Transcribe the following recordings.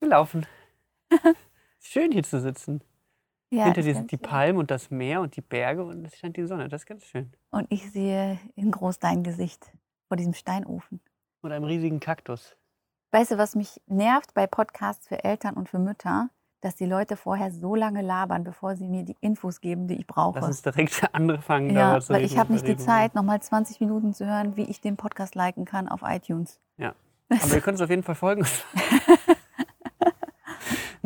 Wir laufen. Schön hier zu sitzen. Ja, Hinter ist dir sind die. Palmen und das Meer und die Berge und es scheint die Sonne. Das ist ganz schön. Und ich sehe in groß dein Gesicht vor diesem Steinofen. Und einem riesigen Kaktus. Weißt du, was mich nervt bei Podcasts für Eltern und für Mütter? Dass die Leute vorher so lange labern, bevor sie mir die Infos geben, die ich brauche. Lass uns direkt anfangen. ja, weil ich habe nicht die Zeit, nochmal 20 Minuten zu hören, wie ich den Podcast liken kann auf iTunes. Ja. Aber wir können es auf jeden Fall folgen.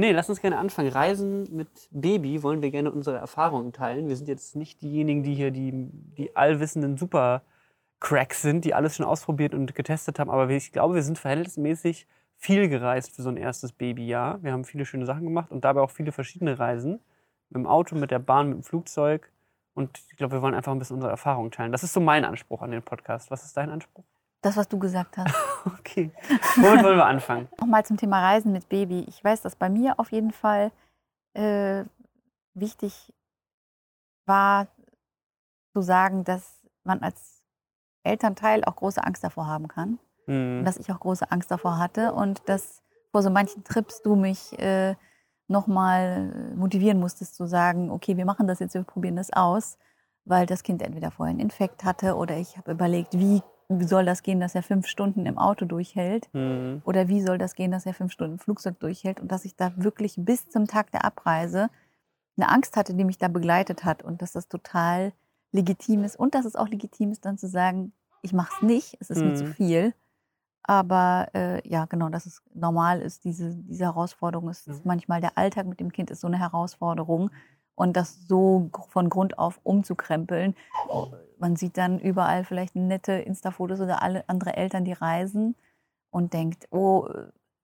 nee, lass uns gerne anfangen. Reisen mit Baby wollen wir gerne unsere Erfahrungen teilen. Wir sind jetzt nicht diejenigen, die hier die, die allwissenden Super-Cracks sind, die alles schon ausprobiert und getestet haben. Aber ich glaube, wir sind verhältnismäßig viel gereist für so ein erstes Babyjahr. Wir haben viele schöne Sachen gemacht und dabei auch viele verschiedene Reisen. Mit dem Auto, mit der Bahn, mit dem Flugzeug. Und ich glaube, wir wollen einfach ein bisschen unsere Erfahrungen teilen. Das ist so mein Anspruch an den Podcast. Was ist dein Anspruch? Das, was du gesagt hast. Okay. Womit wollen wir anfangen? Nochmal zum Thema Reisen mit Baby. Ich weiß, dass bei mir auf jeden Fall äh, wichtig war zu sagen, dass man als Elternteil auch große Angst davor haben kann. Und Hm. dass ich auch große Angst davor hatte und dass vor so manchen Trips du mich äh, nochmal motivieren musstest zu sagen, okay, wir machen das jetzt, wir probieren das aus, weil das Kind entweder vorher einen Infekt hatte oder ich habe überlegt, wie soll das gehen, dass er fünf Stunden im Auto durchhält Hm. oder wie soll das gehen, dass er fünf Stunden im Flugzeug durchhält und dass ich da wirklich bis zum Tag der Abreise eine Angst hatte, die mich da begleitet hat und dass das total legitim ist und dass es auch legitim ist, dann zu sagen, ich mache es nicht, es ist mir zu Mhm. viel. Aber äh, ja, genau, dass es normal ist, diese, diese Herausforderung ist Mhm. manchmal der Alltag mit dem Kind ist so eine Herausforderung und das so von Grund auf umzukrempeln. Man sieht dann überall vielleicht nette Insta-Fotos oder alle andere Eltern, die reisen und denkt, oh,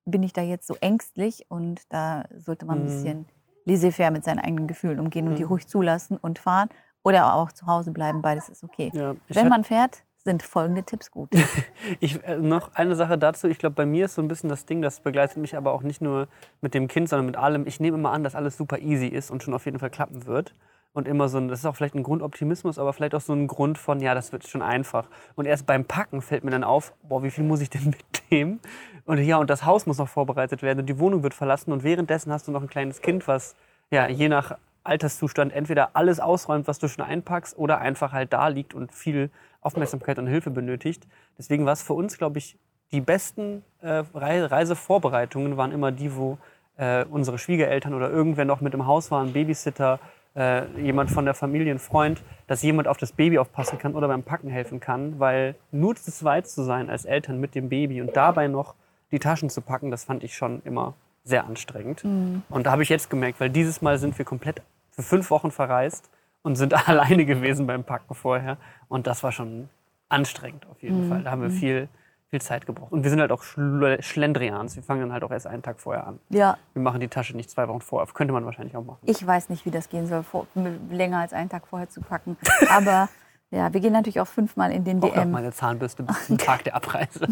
bin ich da jetzt so ängstlich? Und da sollte man ein Mhm. bisschen laissez-faire mit seinen eigenen Gefühlen umgehen und die Mhm. ruhig zulassen und fahren oder auch zu Hause bleiben. Beides ist okay. Ja, Wenn man fährt, sind folgende Tipps gut. Ich, äh, noch eine Sache dazu. Ich glaube, bei mir ist so ein bisschen das Ding, das begleitet mich aber auch nicht nur mit dem Kind, sondern mit allem. Ich nehme immer an, dass alles super easy ist und schon auf jeden Fall klappen wird. Und immer so ein, das ist auch vielleicht ein Grundoptimismus, aber vielleicht auch so ein Grund von, ja, das wird schon einfach. Und erst beim Packen fällt mir dann auf, boah, wie viel muss ich denn mitnehmen? Und ja, und das Haus muss noch vorbereitet werden und die Wohnung wird verlassen. Und währenddessen hast du noch ein kleines Kind, was, ja, je nach Alterszustand entweder alles ausräumt, was du schon einpackst, oder einfach halt da liegt und viel Aufmerksamkeit und Hilfe benötigt. Deswegen war es für uns, glaube ich, die besten äh, Rei- Reisevorbereitungen waren immer die, wo äh, unsere Schwiegereltern oder irgendwer noch mit im Haus war, ein Babysitter, äh, jemand von der Familie, ein Freund, dass jemand auf das Baby aufpassen kann oder beim Packen helfen kann, weil nur zu zweit zu sein als Eltern mit dem Baby und dabei noch die Taschen zu packen, das fand ich schon immer sehr anstrengend. Und da habe ich jetzt gemerkt, weil dieses Mal sind wir komplett für fünf Wochen verreist und sind alleine gewesen beim Packen vorher. Und das war schon anstrengend auf jeden Fall. Da haben wir viel, viel Zeit gebraucht. Und wir sind halt auch Schl Schlendrians. Wir fangen dann halt auch erst einen Tag vorher an. Ja, Wir machen die Tasche nicht zwei Wochen vorher. Könnte man wahrscheinlich auch machen. ich weiß nicht, wie das gehen soll, vor, länger als einen Tag vorher zu packen. Aber ja, wir gehen natürlich auch fünfmal in den Ich DM. meine Zahnbürste bis zum Tag der Abreise.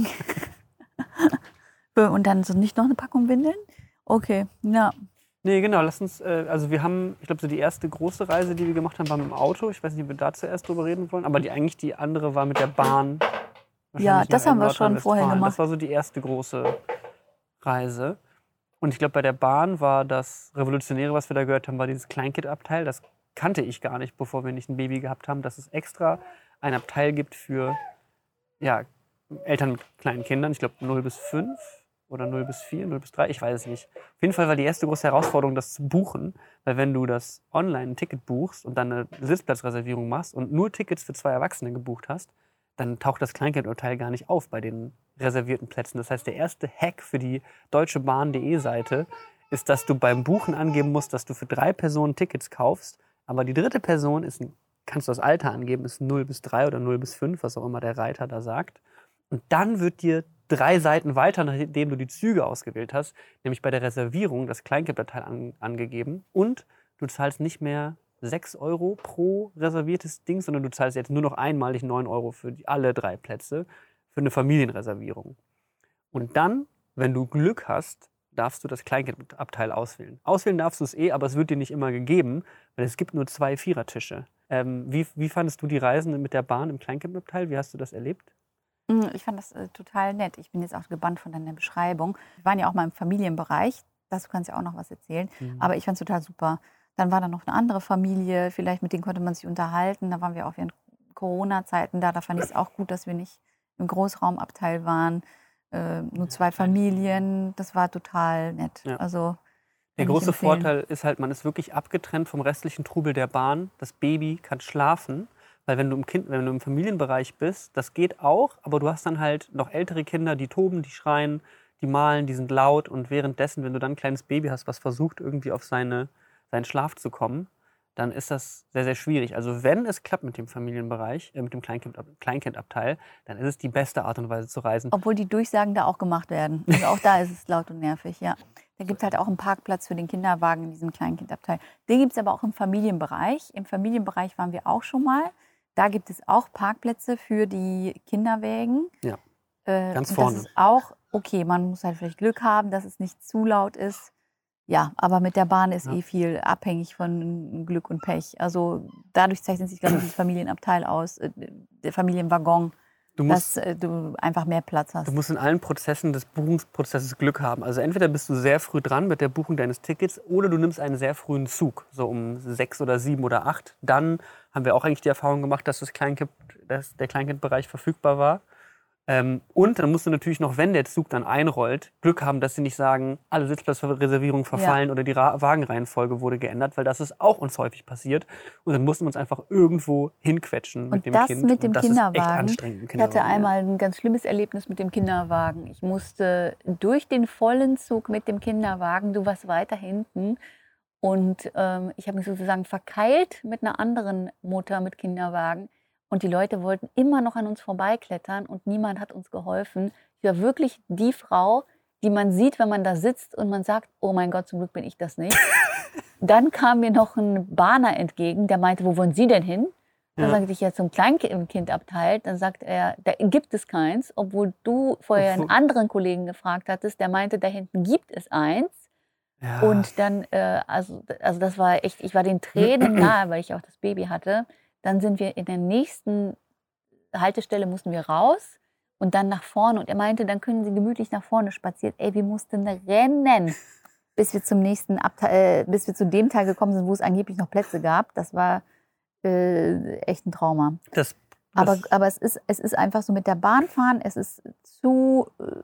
Und dann so nicht noch eine Packung Windeln? Okay, ja. Nee, genau. Lass uns, äh, also wir haben, ich glaube, so die erste große Reise, die wir gemacht haben, war mit dem Auto. Ich weiß nicht, ob wir da zuerst drüber reden wollen, aber die eigentlich die andere war mit der Bahn. Ja, das haben wir schon vorher gemacht. Das war so die erste große Reise. Und ich glaube, bei der Bahn war das Revolutionäre, was wir da gehört haben, war dieses Kleinkindabteil. Das kannte ich gar nicht, bevor wir nicht ein Baby gehabt haben, dass es extra ein Abteil gibt für ja, Eltern mit kleinen Kindern. Ich glaube 0 bis 5 oder 0 bis 4, 0 bis 3, ich weiß es nicht. Auf jeden Fall war die erste große Herausforderung, das zu buchen, weil wenn du das online ein Ticket buchst und dann eine Sitzplatzreservierung machst und nur Tickets für zwei Erwachsene gebucht hast, dann taucht das Kleinkindurteil gar nicht auf bei den reservierten Plätzen. Das heißt, der erste Hack für die deutsche Bahn.de Seite ist, dass du beim Buchen angeben musst, dass du für drei Personen Tickets kaufst, aber die dritte Person ist, kannst du das Alter angeben, ist 0 bis 3 oder 0 bis 5, was auch immer der Reiter da sagt. Und dann wird dir drei Seiten weiter, nachdem du die Züge ausgewählt hast, nämlich bei der Reservierung das Kleinkindabteil an, angegeben und du zahlst nicht mehr 6 Euro pro reserviertes Ding, sondern du zahlst jetzt nur noch einmalig 9 Euro für die, alle drei Plätze für eine Familienreservierung. Und dann, wenn du Glück hast, darfst du das Kleinkindabteil auswählen. Auswählen darfst du es eh, aber es wird dir nicht immer gegeben, weil es gibt nur zwei Vierertische. Ähm, wie, wie fandest du die Reisen mit der Bahn im Kleinkindabteil? Wie hast du das erlebt? Mm, Ich fand das äh, total nett. Ich bin jetzt auch gebannt von deiner Beschreibung. Wir waren ja auch mal im Familienbereich. Dazu kannst du ja auch noch was erzählen. Mhm. Aber ich fand es total super. Dann war da noch eine andere Familie, vielleicht mit denen konnte man sich unterhalten. Da waren wir auch während Corona-Zeiten da. Da fand ich es auch gut, dass wir nicht im Großraumabteil waren. Äh, nur zwei Familien. Das war total nett. Ja. Also Der große. Vorteil ist halt, man ist wirklich abgetrennt vom restlichen Trubel der Bahn. Das Baby kann schlafen, weil wenn du im Kind, wenn du im Familienbereich bist, das geht auch, aber du hast dann halt noch ältere Kinder, die toben, die schreien, die malen, die sind laut und währenddessen, wenn du dann ein kleines Baby hast, was versucht irgendwie auf seine, seinen Schlaf zu kommen, dann ist das sehr, sehr schwierig. Also wenn es klappt mit dem Familienbereich, äh, mit dem Kleinkind, Kleinkindabteil, dann ist es die beste Art und Weise zu reisen. Obwohl die Durchsagen da auch gemacht werden. Also auch da ist es laut und nervig, ja. Da gibt es halt auch einen Parkplatz für den Kinderwagen in diesem Kleinkindabteil. Den gibt es aber auch im Familienbereich. Im Familienbereich waren wir auch schon mal. Da gibt es auch Parkplätze für die Kinderwägen. Ja. Äh, Ganz und vorne. Das ist auch okay. Man muss halt vielleicht Glück haben, dass es nicht zu laut ist. Ja, aber mit der Bahn ist Ja. eh viel abhängig von Glück und Pech. Also dadurch zeichnet sich, glaube ich, das Familienabteil aus, äh, der Familienwaggon, Du musst, dass äh, du einfach mehr Platz hast. Du musst in allen Prozessen des Buchungsprozesses Glück haben. Also entweder bist du sehr früh dran mit der Buchung deines Tickets oder du nimmst einen sehr frühen Zug, so um sechs oder sieben oder acht. Dann haben wir auch eigentlich die Erfahrung gemacht, dass, das Kleinkind, dass der Kleinkindbereich verfügbar war. Ähm, und dann musst du natürlich noch, wenn der Zug dann einrollt, Glück haben, dass sie nicht sagen, alle Sitzplatzreservierungen verfallen oder die Ra Wagenreihenfolge wurde geändert, weil das ist auch uns häufig passiert. Und dann mussten wir uns einfach irgendwo hinquetschen mit Und dem das Kind. mit dem und das Ist echt Kinderwagen. anstrengend im Ich hatte Kinderwagen, ja. einmal ein ganz schlimmes Erlebnis mit dem Kinderwagen. Ich musste durch den vollen Zug mit dem Kinderwagen, du warst weiter hinten. Und ähm, ich habe mich sozusagen verkeilt mit einer anderen Mutter mit Kinderwagen. Und die Leute wollten immer noch an uns vorbeiklettern und niemand hat uns geholfen. Ich war wirklich die Frau, die man sieht, wenn man da sitzt und man sagt, oh mein Gott, zum Glück bin ich das nicht. Dann kam mir noch ein Bahner entgegen, der meinte, wo wollen Sie denn hin? Dann Ja. sagte ich ja zum Kleinkindabteil. Dann sagt er, da gibt es keins, obwohl du vorher einen anderen Kollegen gefragt hattest, der meinte, da hinten gibt es eins. Ja. Und dann, äh, also, also das war echt, ich war den Tränen nahe, weil ich auch das Baby hatte. Dann sind wir in der nächsten Haltestelle, mussten wir raus und dann nach vorne. Und er meinte, dann können Sie gemütlich nach vorne spazieren. Ey, wir mussten rennen, bis wir zum nächsten Abteil, äh, bis wir zu dem Teil gekommen sind, wo es angeblich noch Plätze gab. Das war äh, echt ein Trauma. das, Aber, das, aber es, ist, es ist einfach so mit der Bahn fahren, es ist zu, äh,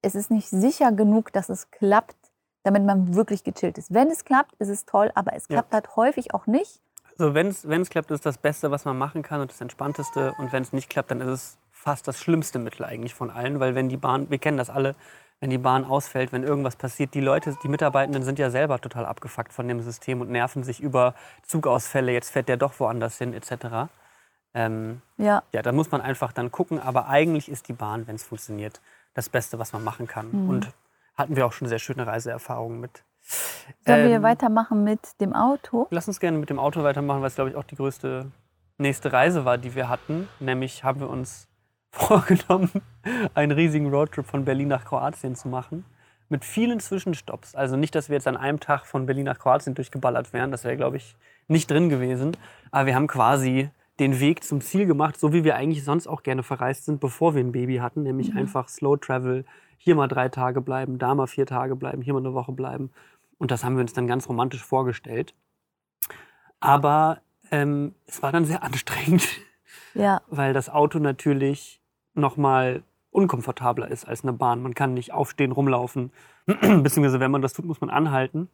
es ist nicht sicher genug, dass es klappt, damit man wirklich gechillt ist. Wenn es klappt, ist es toll, aber es Ja. klappt halt häufig auch nicht. Also wenn es klappt, ist das Beste, was man machen kann und das Entspannteste. Und wenn es nicht klappt, dann ist es fast das schlimmste Mittel eigentlich von allen, weil wenn die Bahn, wir kennen das alle, wenn die Bahn ausfällt, wenn irgendwas passiert, die Leute, die Mitarbeitenden sind ja selber total abgefuckt von dem System und nerven sich über Zugausfälle, jetzt fährt der doch woanders hin, etc. Ähm, Ja, ja, da muss man einfach dann gucken, aber eigentlich ist die Bahn, wenn es funktioniert, das Beste, was man machen kann. Mhm. Und hatten wir auch schon sehr schöne Reiseerfahrungen mit. Sollen wir Ähm, weitermachen mit dem Auto? Lass uns gerne mit dem Auto weitermachen, weil es, glaube ich, auch die größte nächste Reise war, die wir hatten. Nämlich haben wir uns vorgenommen, einen riesigen Roadtrip von Berlin nach Kroatien zu machen. Mit vielen Zwischenstopps. Also nicht, dass wir jetzt an einem Tag von Berlin nach Kroatien durchgeballert wären. Das wäre, glaube ich, nicht drin gewesen. Aber wir haben quasi den Weg zum Ziel gemacht, so wie wir eigentlich sonst auch gerne verreist sind, bevor wir ein Baby hatten. Nämlich Mhm. einfach Slow Travel. Hier mal drei Tage bleiben, da mal vier Tage bleiben, hier mal eine Woche bleiben. Und das haben wir uns dann ganz romantisch vorgestellt. Aber ähm, es war dann sehr anstrengend, Ja, weil das Auto natürlich noch mal unkomfortabler ist als eine Bahn. Man kann nicht aufstehen, rumlaufen. Beziehungsweise, wenn man das tut, muss man anhalten.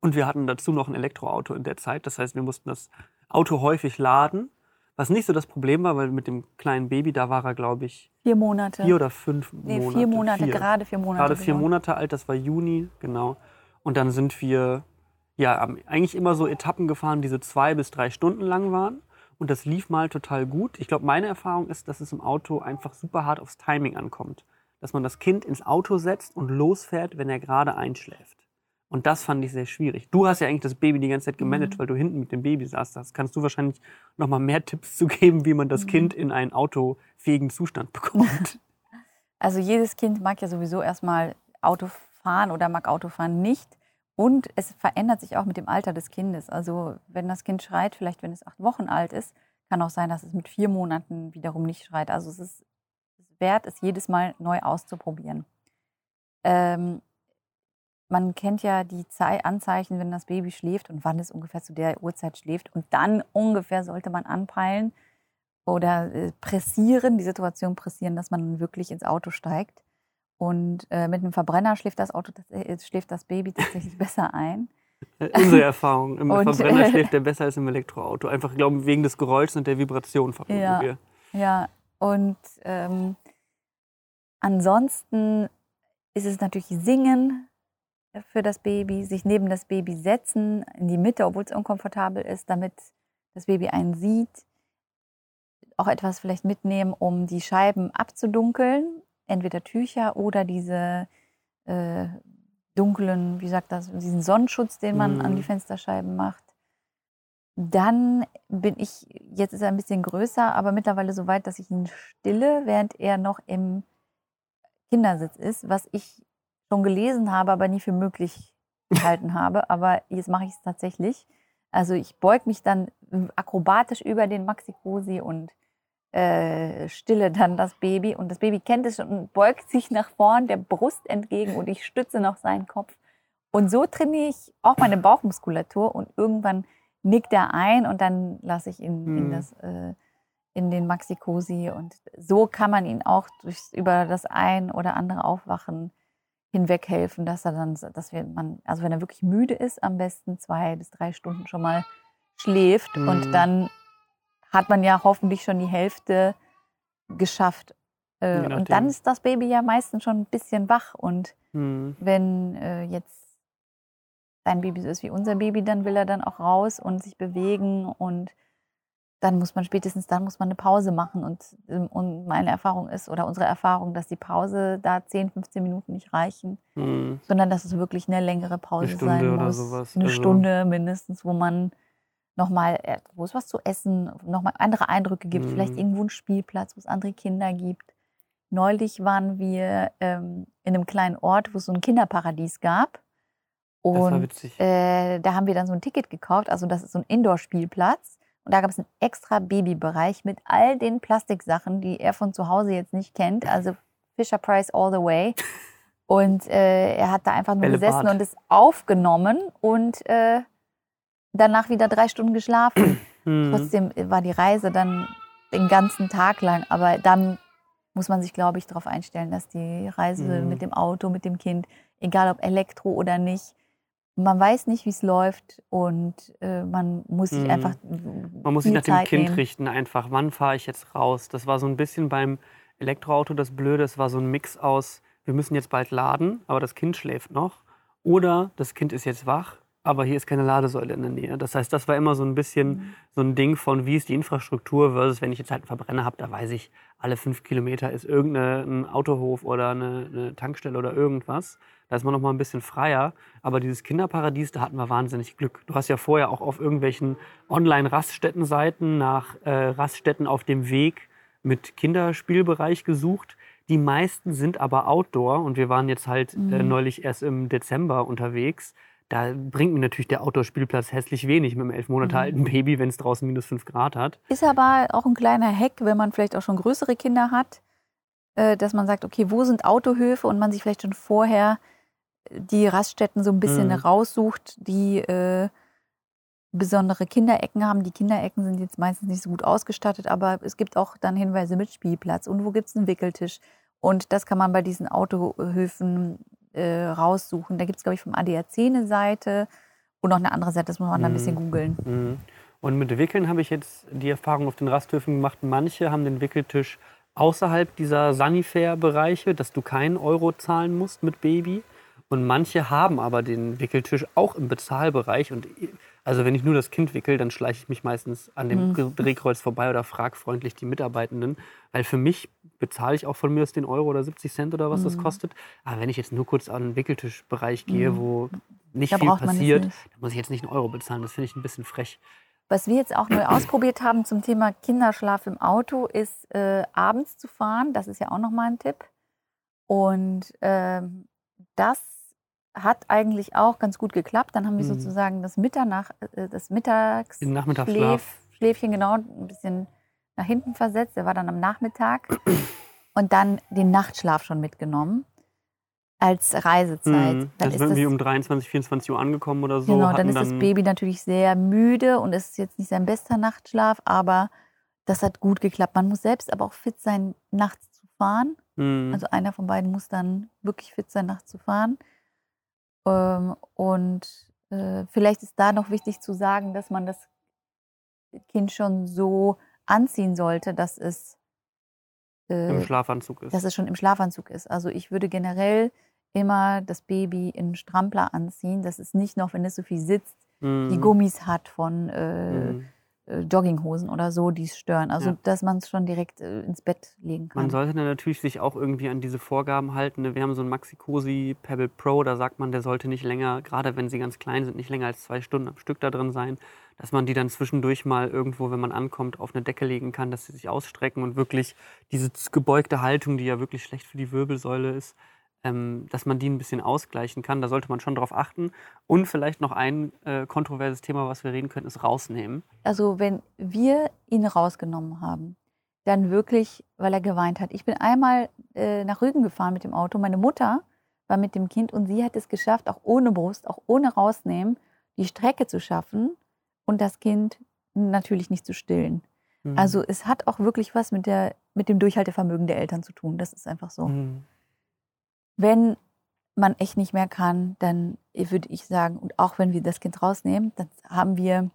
Und wir hatten dazu noch ein Elektroauto in der Zeit. Das heißt, wir mussten das Auto häufig laden. Was nicht so das Problem war, weil mit dem kleinen Baby, da war er, glaube ich, vier Monate. vier oder fünf nee, Monate. vier Monate, Vier. gerade vier Monate. Gerade vier geworden. Monate alt, das war Juni, genau. Und dann sind wir ja eigentlich immer so Etappen gefahren, die so zwei bis drei Stunden lang waren. Und das lief mal total gut. Ich glaube, meine Erfahrung ist, dass es im Auto einfach super hart aufs Timing ankommt. Dass man das Kind ins Auto setzt und losfährt, wenn er gerade einschläft. Und das fand ich sehr schwierig. Du hast ja eigentlich das Baby die ganze Zeit gemanagt, Mhm. weil du hinten mit dem Baby saßt. Das kannst du wahrscheinlich noch mal mehr Tipps zu geben, wie man das Mhm. Kind in einen autofähigen Zustand bekommt. Also jedes Kind mag ja sowieso erstmal Auto fahren oder mag Autofahren nicht. Und es verändert sich auch mit dem Alter des Kindes. Also wenn das Kind schreit, vielleicht wenn es acht Wochen alt ist, kann auch sein, dass es mit vier Monaten wiederum nicht schreit. Also es ist wert, es jedes Mal neu auszuprobieren. Ähm, man kennt ja die Zei Anzeichen, wenn das Baby schläft und wann es ungefähr zu der Uhrzeit schläft. Und dann ungefähr sollte man anpeilen oder äh, pressieren, die Situation pressieren, dass man wirklich ins Auto steigt. Und äh, mit einem Verbrenner schläft das Auto, äh, schläft das Baby tatsächlich besser ein. Äh, unsere Erfahrung. Im und, Verbrenner schläft er besser als im Elektroauto. Einfach, glaube wegen des Geräuschs und der Vibration vermuten ja, wir. Ja, und ähm, ansonsten ist es natürlich Singen für das Baby, sich neben das Baby setzen, in die Mitte, obwohl es unkomfortabel ist, damit das Baby einen sieht. Auch etwas vielleicht mitnehmen, um die Scheiben abzudunkeln, entweder Tücher oder diese äh, dunklen, wie sagt das, diesen Sonnenschutz, den man mhm. an die mhm. Fensterscheiben macht. Dann bin ich, jetzt ist er ein bisschen größer, aber mittlerweile so weit, dass ich ihn stille, während er noch im Kindersitz ist, was ich schon gelesen habe, aber nie für möglich gehalten habe. Aber jetzt mache ich es tatsächlich. Also ich beug mich dann akrobatisch über den Maxi-Cosi und äh, stille dann das Baby. Und das Baby kennt es schon und beugt sich nach vorn der Brust entgegen und ich stütze noch seinen Kopf. Und so trainiere ich auch meine Bauchmuskulatur und irgendwann nickt er ein und dann lasse ich ihn hm. in, das, äh, in den Maxi-Cosi. Und so kann man ihn auch durch, über das ein oder andere Aufwachen hinweg helfen, dass er dann, dass wir man, also wenn er wirklich müde ist, am besten zwei bis drei Stunden schon mal schläft mhm. und dann hat man ja hoffentlich schon die Hälfte geschafft. Äh, und dann ist das Baby ja meistens schon ein bisschen wach und mhm. wenn äh, jetzt dein Baby so ist wie unser Baby, dann will er dann auch raus und sich bewegen und dann muss man spätestens dann muss man eine Pause machen. Und, ähm, und meine Erfahrung ist, oder unsere Erfahrung, dass die Pause da 10, 15 Minuten nicht reichen, mhm. sondern dass es wirklich eine längere Pause eine sein muss. Sowas. Eine also. Stunde mindestens, wo man nochmal, äh, wo es was zu essen, nochmal andere Eindrücke gibt, mhm. vielleicht irgendwo einen Spielplatz, wo es andere Kinder gibt. Neulich waren wir ähm, in einem kleinen Ort, wo es so ein Kinderparadies gab. Und äh, da haben wir dann so ein Ticket gekauft. Also das ist so ein Indoor-Spielplatz. Und da gab es einen extra Babybereich mit all den Plastiksachen, die er von zu Hause jetzt nicht kennt. Also Fisher Price all the way. Und äh, er hat da einfach nur Bällebad. gesessen und es aufgenommen und äh, danach wieder drei Stunden geschlafen. Mhm. Trotzdem war die Reise dann den ganzen Tag lang. Aber dann muss man sich, glaube ich, darauf einstellen, dass die Reise mhm. mit dem Auto, mit dem Kind, egal ob Elektro oder nicht, man weiß nicht, wie es läuft und äh, man muss sich mhm. einfach. Man muss sich nach dem Kind nehmen. richten, einfach. Wann fahre ich jetzt raus? Das war so ein bisschen beim Elektroauto das Blöde. Es war so ein Mix aus, wir müssen jetzt bald laden, aber das Kind schläft noch. Oder das Kind ist jetzt wach, aber hier ist keine Ladesäule in der Nähe. Das heißt, das war immer so ein bisschen mhm. so ein Ding von, wie ist die Infrastruktur versus, wenn ich jetzt halt einen Verbrenner habe, da weiß ich, alle fünf Kilometer ist irgendein Autohof oder eine, eine, Tankstelle oder irgendwas. Da ist man noch mal ein bisschen freier. Aber dieses Kinderparadies, da hatten wir wahnsinnig Glück. Du hast ja vorher auch auf irgendwelchen Online-Raststättenseiten nach äh, Raststätten auf dem Weg mit Kinderspielbereich gesucht. Die meisten sind aber Outdoor und wir waren jetzt halt äh, mhm. äh, neulich erst im Dezember unterwegs da bringt mir natürlich der Outdoor-Spielplatz hässlich wenig mit einem elf Monate mhm. alten Baby, wenn es draußen minus fünf Grad hat. Ist aber auch ein kleiner Hack, wenn man vielleicht auch schon größere Kinder hat, äh, dass man sagt, okay, wo sind Autohöfe und man sich vielleicht schon vorher die Raststätten so ein bisschen mhm. raussucht, die äh, besondere Kinderecken haben. Die Kinderecken sind jetzt meistens nicht so gut ausgestattet, aber es gibt auch dann Hinweise mit Spielplatz und wo gibt es einen Wickeltisch. Und das kann man bei diesen Autohöfen äh, raussuchen. Da gibt es, glaube ich, vom ADAC eine Seite und noch eine andere Seite, das muss man mhm. dann ein bisschen mhm. googeln. Mhm. Und mit Wickeln habe ich jetzt die Erfahrung auf den Rasthöfen gemacht. Manche haben den Wickeltisch außerhalb dieser Sanifair-Bereiche, dass du keinen Euro zahlen musst mit Baby. Und manche haben aber den Wickeltisch auch im Bezahlbereich. Und also wenn ich nur das Kind wickel, dann schleiche ich mich meistens an dem mhm. Drehkreuz vorbei oder frage freundlich die Mitarbeitenden. Weil für mich bezahle ich auch von mir aus den Euro oder 70 Cent oder was mhm. das kostet. Aber wenn ich jetzt nur kurz an den Wickeltischbereich gehe, mhm. wo nicht da viel passiert, nicht. dann muss ich jetzt nicht einen Euro bezahlen. Das finde ich ein bisschen frech. Was wir jetzt auch neu ausprobiert haben zum Thema Kinderschlaf im Auto, ist äh, abends zu fahren. Das ist ja auch nochmal ein Tipp. Und äh, das hat eigentlich auch ganz gut geklappt. Dann haben wir mhm. sozusagen das Mitternach, äh, das Mittags Schläf, Schläfchen genau ein bisschen nach hinten versetzt. Der war dann am Nachmittag. und dann den Nachtschlaf schon mitgenommen als Reisezeit. Mhm. Dann Das ist sind das, um 23, 24 Uhr angekommen oder so. genau, dann ist das Baby natürlich sehr müde und es ist jetzt nicht sein bester Nachtschlaf, aber das hat gut geklappt. Man muss selbst aber auch fit sein, nachts zu fahren. Mhm. Also einer von beiden muss dann wirklich fit sein, nachts zu fahren. Ähm, und äh, vielleicht ist da noch wichtig zu sagen, dass man das Kind schon so anziehen sollte, dass es, äh, Im Schlafanzug ist. dass es schon im Schlafanzug ist. Also ich würde generell immer das Baby in Strampler anziehen, dass es nicht noch, wenn es so viel sitzt, die Mhm. Gummis hat von äh, Mhm. Äh, Jogginghosen oder so, die es stören. Also Ja. dass man es schon direkt äh, ins Bett legen kann. Man sollte dann natürlich sich auch irgendwie an diese Vorgaben halten. ne? Wir haben so einen Maxi Cosi Pebble Pro, da sagt man, der sollte nicht länger, gerade wenn sie ganz klein sind, nicht länger als zwei Stunden am Stück da drin sein. Dass man die dann zwischendurch mal irgendwo, wenn man ankommt, auf eine Decke legen kann, dass sie sich ausstrecken und wirklich diese gebeugte Haltung, die ja wirklich schlecht für die Wirbelsäule ist, ähm, dass man die ein bisschen ausgleichen kann. Da sollte man schon drauf achten. Und vielleicht noch ein äh, kontroverses Thema, was wir reden können, ist rausnehmen. also wenn wir ihn rausgenommen haben, dann wirklich, weil er geweint hat. Ich bin einmal äh, nach Rügen gefahren mit dem Auto. Meine Mutter war mit dem Kind und sie hat es geschafft, auch ohne Brust, auch ohne rausnehmen, die Strecke zu schaffen und das Kind natürlich nicht zu stillen. Mhm. Also es hat auch wirklich was mit, der, mit dem Durchhaltevermögen der Eltern zu tun. Das ist einfach so. Mhm. Wenn man echt nicht mehr kann, dann würde ich sagen, und auch wenn wir das Kind rausnehmen, dann haben wir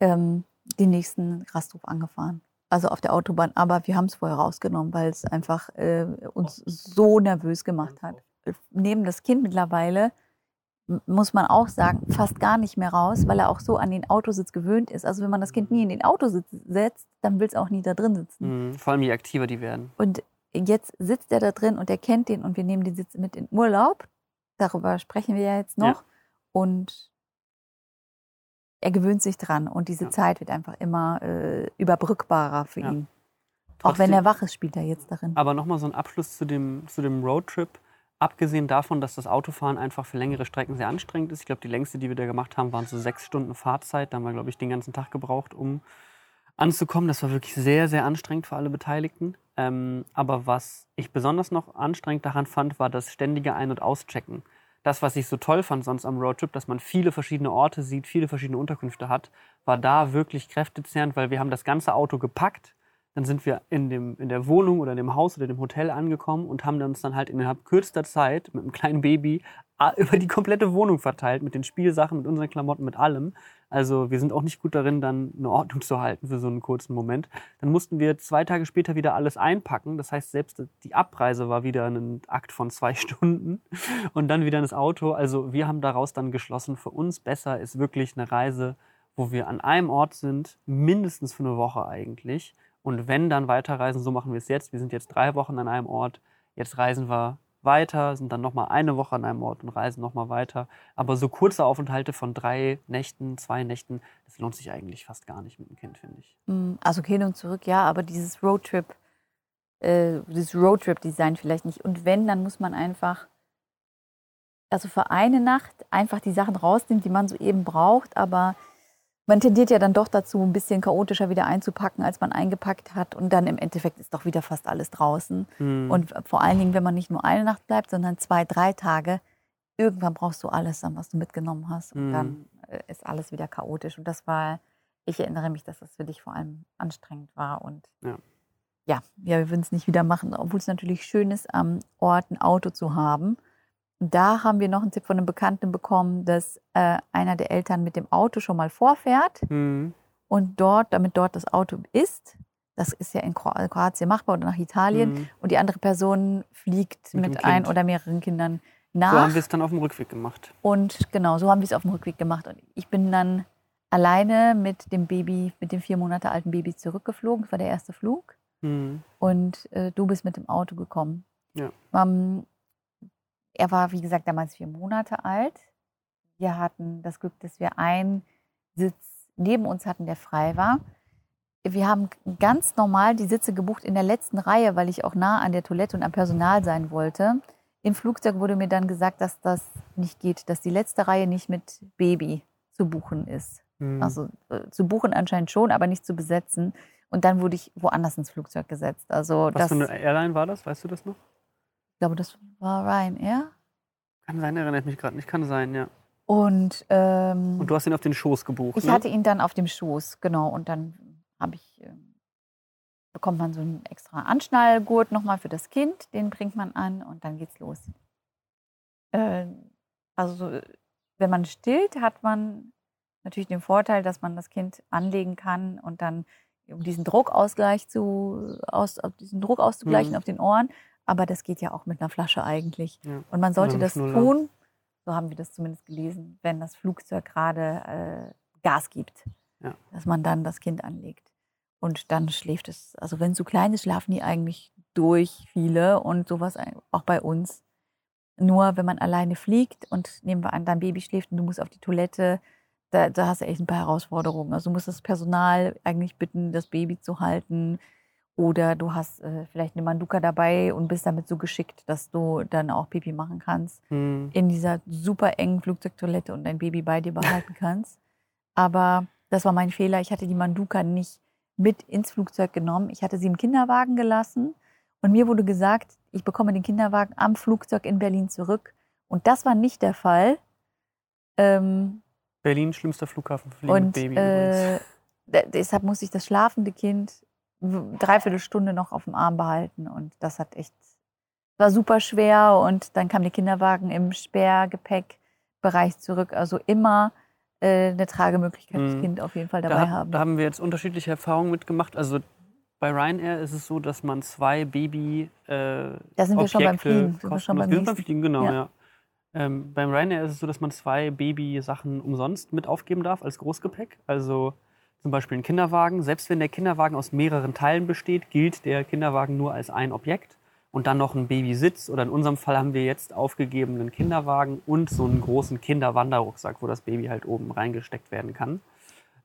ähm, den nächsten Rasthof angefahren. Also auf der Autobahn. Aber wir haben es vorher rausgenommen, weil es einfach äh, uns so nervös gemacht hat. Neben das Kind mittlerweile muss man auch sagen, fast gar nicht mehr raus, weil er auch so an den Autositz gewöhnt ist. Also wenn man das Kind nie in den Autositz setzt, dann will es auch nie da drin sitzen. Mhm. Vor allem je aktiver die werden. Und jetzt sitzt er da drin und er kennt den und wir nehmen den Sitz mit in Urlaub. Darüber sprechen wir ja jetzt noch. Ja. Und er gewöhnt sich dran und diese Ja. Zeit wird einfach immer äh, überbrückbarer für Ja. ihn. Auch wenn Trotzdem- er wach ist, spielt er jetzt darin. Aber nochmal so ein Abschluss zu dem, zu dem Roadtrip. Abgesehen davon, dass das Autofahren einfach für längere Strecken sehr anstrengend ist. Ich glaube, die längste, die wir da gemacht haben, waren so sechs Stunden Fahrzeit. Da haben wir, glaube ich, den ganzen Tag gebraucht, um anzukommen. Das war wirklich sehr, sehr anstrengend für alle Beteiligten. Ähm, aber was ich besonders noch anstrengend daran fand, war das ständige Ein- und Auschecken. Das, was ich so toll fand sonst am Roadtrip, dass man viele verschiedene Orte sieht, viele verschiedene Unterkünfte hat, war da wirklich kräftezehrend, weil wir haben das ganze Auto gepackt dann sind wir in, dem, in der Wohnung oder dem Haus oder dem Hotel angekommen und haben uns dann halt innerhalb kürzester Zeit mit einem kleinen Baby über die komplette Wohnung verteilt, mit den Spielsachen, mit unseren Klamotten, mit allem. Also wir sind auch nicht gut darin, dann eine Ordnung zu halten für so einen kurzen Moment. Dann mussten wir zwei Tage später wieder alles einpacken. Das heißt, selbst die Abreise war wieder ein Akt von zwei Stunden und dann wieder ins Auto. Also wir haben daraus dann geschlossen, für uns besser ist wirklich eine Reise, wo wir an einem Ort sind, mindestens für eine Woche eigentlich. Und wenn dann weiterreisen, so machen wir es jetzt. Wir sind jetzt drei Wochen an einem Ort. Jetzt reisen wir weiter, sind dann nochmal eine Woche an einem Ort und reisen nochmal weiter. Aber so kurze Aufenthalte von drei Nächten, zwei Nächten, das lohnt sich eigentlich fast gar nicht mit dem Kind, finde ich. Mm, Also hin und zurück, ja, aber dieses Roadtrip, äh, dieses Roadtrip-Design vielleicht nicht. Und wenn, dann muss man einfach, also für eine Nacht einfach die Sachen rausnehmen, die man so eben braucht, aber man tendiert ja dann doch dazu, ein bisschen chaotischer wieder einzupacken, als man eingepackt hat. Und dann im Endeffekt ist doch wieder fast alles draußen. Hm. Und vor allen Dingen, wenn man nicht nur eine Nacht bleibt, sondern zwei, drei Tage, irgendwann brauchst du alles dann, was du mitgenommen hast. Und Mhm. dann äh, ist alles wieder chaotisch. Und das war, ich erinnere mich, dass das für dich vor allem anstrengend war. Und Ja. ja, ja wir würden es nicht wieder machen, obwohl es natürlich schön ist, am Ort ein Auto zu haben. Da haben wir noch einen Tipp von einem Bekannten bekommen, dass äh, einer der Eltern mit dem Auto schon mal vorfährt Hm. und dort, damit dort das Auto ist, das ist ja in Kro- Kroatien machbar oder nach Italien, Hm. und die andere Person fliegt Mit mit, ein Kind. oder mehreren Kindern So nach. haben wir es dann auf dem Rückweg gemacht. und genau, so haben wir es auf dem Rückweg gemacht. Und ich bin dann alleine mit dem Baby, mit dem vier Monate alten Baby zurückgeflogen. Das war der erste Flug. Hm. Und äh, du bist mit dem Auto gekommen. Ja. Ähm, er war, wie gesagt, damals vier Monate alt. Wir hatten das Glück, dass wir einen Sitz neben uns hatten, der frei war. Wir haben ganz normal die Sitze gebucht in der letzten Reihe, weil ich auch nah an der Toilette und am Personal sein wollte. Im Flugzeug wurde mir dann gesagt, dass das nicht geht, dass die letzte Reihe nicht mit Baby zu buchen ist. Hm. Also äh, zu buchen anscheinend schon, aber nicht zu besetzen. Und dann wurde ich woanders ins Flugzeug gesetzt. Also Was das, für eine Airline war das? Weißt du das noch? Ich glaube, das war Ryanair. Kann sein, erinnert mich gerade nicht. Kann sein, ja. Und, ähm, Und du hast ihn auf den Schoß gebucht, ich ne? hatte ihn dann auf dem Schoß, genau. Und dann habe ich, ähm, bekommt man so einen extra Anschnallgurt nochmal für das Kind. Den bringt man an und dann geht's los. Äh, also so, wenn man stillt, hat man natürlich den Vorteil, dass man das Kind anlegen kann und dann um diesen Druckausgleich zu aus, diesen Druck auszugleichen Mhm. auf den Ohren. Aber das geht ja auch mit einer Flasche eigentlich. Ja. Und man sollte das Schnuller. tun, so haben wir das zumindest gelesen, wenn das Flugzeug gerade äh, Gas gibt, Ja. dass man dann das Kind anlegt. Und dann schläft es, also wenn es so klein ist, schlafen die eigentlich durch viele und sowas auch bei uns. Nur wenn man alleine fliegt und nehmen wir an, dein Baby schläft und du musst auf die Toilette, da, da hast du echt ein paar Herausforderungen. Also du musst das Personal eigentlich bitten, das Baby zu halten. Oder du hast äh, vielleicht eine Manduka dabei und bist damit so geschickt, dass du dann auch Pipi machen kannst Hm. in dieser super engen Flugzeugtoilette und dein Baby bei dir behalten kannst. Aber das war mein Fehler. Ich hatte die Manduka nicht mit ins Flugzeug genommen. Ich hatte sie im Kinderwagen gelassen und mir wurde gesagt, ich bekomme den Kinderwagen am Flugzeug in Berlin zurück. Und das war nicht der Fall. Ähm, Berlin, schlimmster Flughafen für und Baby äh, deshalb musste ich das schlafende Kind dreiviertel Stunde noch auf dem Arm behalten. Und das hat echt, war super schwer. Und dann kam der Kinderwagen im Sperrgepäckbereich zurück. Also immer äh, eine Tragemöglichkeit Mhm. Kind auf jeden Fall Da, dabei hab- haben. da haben wir jetzt unterschiedliche Erfahrungen mitgemacht. Also bei Ryanair ist es so, dass man zwei Baby äh, Da sind wir schon beim Fliegen. Sind wir schon beim wir beim. Fliegen, genau, Ja. ja. Ähm, beim Ryanair ist es so, dass man zwei Baby-Sachen umsonst mit aufgeben darf als Großgepäck. Also zum Beispiel ein Kinderwagen. Selbst wenn der Kinderwagen aus mehreren Teilen besteht, gilt der Kinderwagen nur als ein Objekt. Und dann noch ein Babysitz. Oder in unserem Fall haben wir jetzt aufgegeben einen Kinderwagen und so einen großen Kinderwanderrucksack, wo das Baby halt oben reingesteckt werden kann.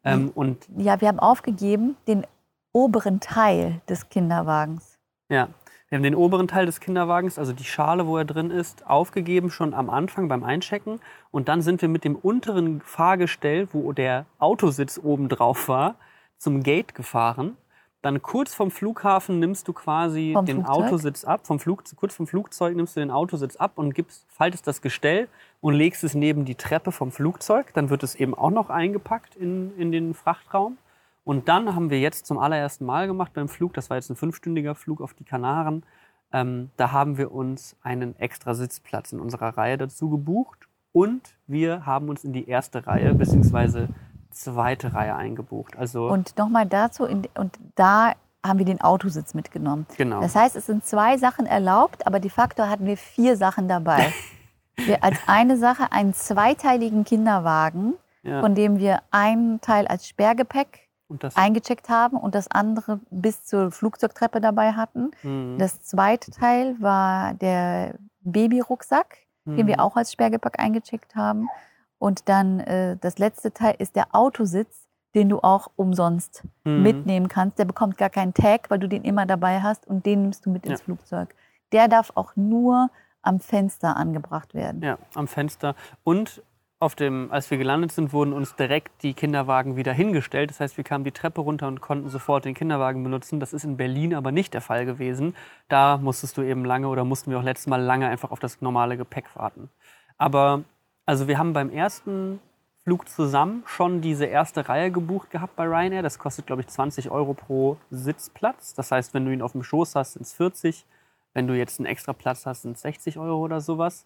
Ähm, und Ja, wir haben aufgegeben den oberen Teil des Kinderwagens. Ja, wir haben den oberen Teil des Kinderwagens, also die Schale, wo er drin ist, aufgegeben schon am Anfang beim Einchecken. Und dann sind wir mit dem unteren Fahrgestell, wo der Autositz oben drauf war, zum Gate gefahren. Dann kurz vom Flughafen nimmst du quasi Vom den Flugzeug? Autositz ab. Vom Flug, kurz vom Flugzeug nimmst du den Autositz ab und gibst, faltest das Gestell und legst es neben die Treppe vom Flugzeug. Dann wird es eben auch noch eingepackt in, in den Frachtraum. Und dann haben wir jetzt zum allerersten Mal gemacht beim Flug, das war jetzt ein fünfstündiger Flug auf die Kanaren, ähm, da haben wir uns einen extra Sitzplatz in unserer Reihe dazu gebucht und wir haben uns in die erste Reihe bzw. zweite Reihe eingebucht. Also Und nochmal dazu, in, und da haben wir den Autositz mitgenommen. genau. Das heißt, es sind zwei Sachen erlaubt, aber de facto hatten wir vier Sachen dabei. wir als eine Sache einen zweiteiligen Kinderwagen, ja. von dem wir einen Teil als Sperrgepäck eingecheckt haben und das andere bis zur Flugzeugtreppe dabei hatten. Mhm. Das zweite Teil war der Babyrucksack, den Mhm. wir auch als Sperrgepäck eingecheckt haben. Und dann äh, das letzte Teil ist der Autositz, den du auch umsonst Mhm. mitnehmen kannst. Der bekommt gar keinen Tag, weil du den immer dabei hast und den nimmst du mit ins Ja. Flugzeug. Der darf auch nur am Fenster angebracht werden. Ja, am Fenster. Und auf dem, als wir gelandet sind, wurden uns direkt die Kinderwagen wieder hingestellt. Das heißt, wir kamen die Treppe runter und konnten sofort den Kinderwagen benutzen. Das ist in Berlin aber nicht der Fall gewesen. Da musstest du eben lange oder mussten wir auch letztes Mal lange einfach auf das normale Gepäck warten. Aber also wir haben beim ersten Flug zusammen schon diese erste Reihe gebucht gehabt bei Ryanair. Das kostet, glaube ich, 20 Euro pro Sitzplatz. Das heißt, wenn du ihn auf dem Schoß hast, sind es 40. Wenn du jetzt einen extra Platz hast, sind es 60 Euro oder sowas.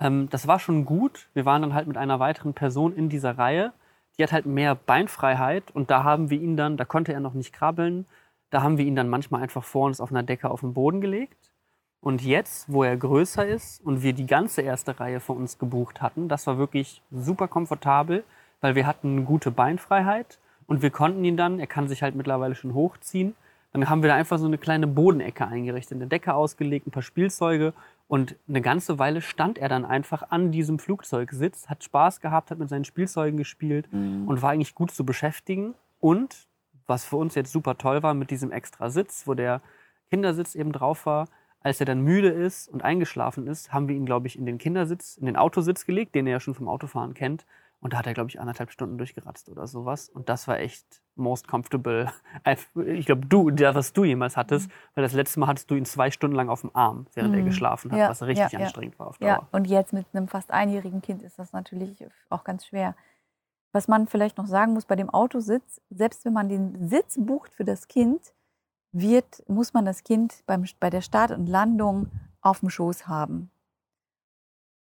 Ähm, das war schon gut. Wir waren dann halt mit einer weiteren Person in dieser Reihe. Die hat halt mehr Beinfreiheit und da haben wir ihn dann, da konnte er noch nicht krabbeln, da haben wir ihn dann manchmal einfach vor uns auf einer Decke auf den Boden gelegt. Und jetzt, wo er größer ist und wir die ganze erste Reihe für uns gebucht hatten, das war wirklich super komfortabel, weil wir hatten gute Beinfreiheit und wir konnten ihn dann, er kann sich halt mittlerweile schon hochziehen, dann haben wir da einfach so eine kleine Bodenecke eingerichtet, eine Decke ausgelegt, ein paar Spielzeuge und eine ganze Weile stand er dann einfach an diesem Flugzeugsitz, hat Spaß gehabt, hat mit seinen Spielzeugen gespielt und war eigentlich gut zu beschäftigen. Und was für uns jetzt super toll war mit diesem extra Sitz, wo der Kindersitz eben drauf war, als er dann müde ist und eingeschlafen ist, haben wir ihn, glaube ich, in den Kindersitz, in den Autositz gelegt, den er ja schon vom Autofahren kennt. Und da hat er, glaube ich, anderthalb Stunden durchgeratzt oder sowas. Und das war echt most comfortable. Ich glaube, du, der, was du jemals hattest, mhm. weil das letzte Mal hattest du ihn zwei Stunden lang auf dem Arm, während mhm. er geschlafen hat, ja, was richtig ja, anstrengend war auf Dauer. Ja, und jetzt mit einem fast einjährigen Kind ist das natürlich auch ganz schwer. Was man vielleicht noch sagen muss bei dem Autositz, selbst wenn man den Sitz bucht für das Kind, wird, muss man das Kind beim, bei der Start und Landung auf dem Schoß haben.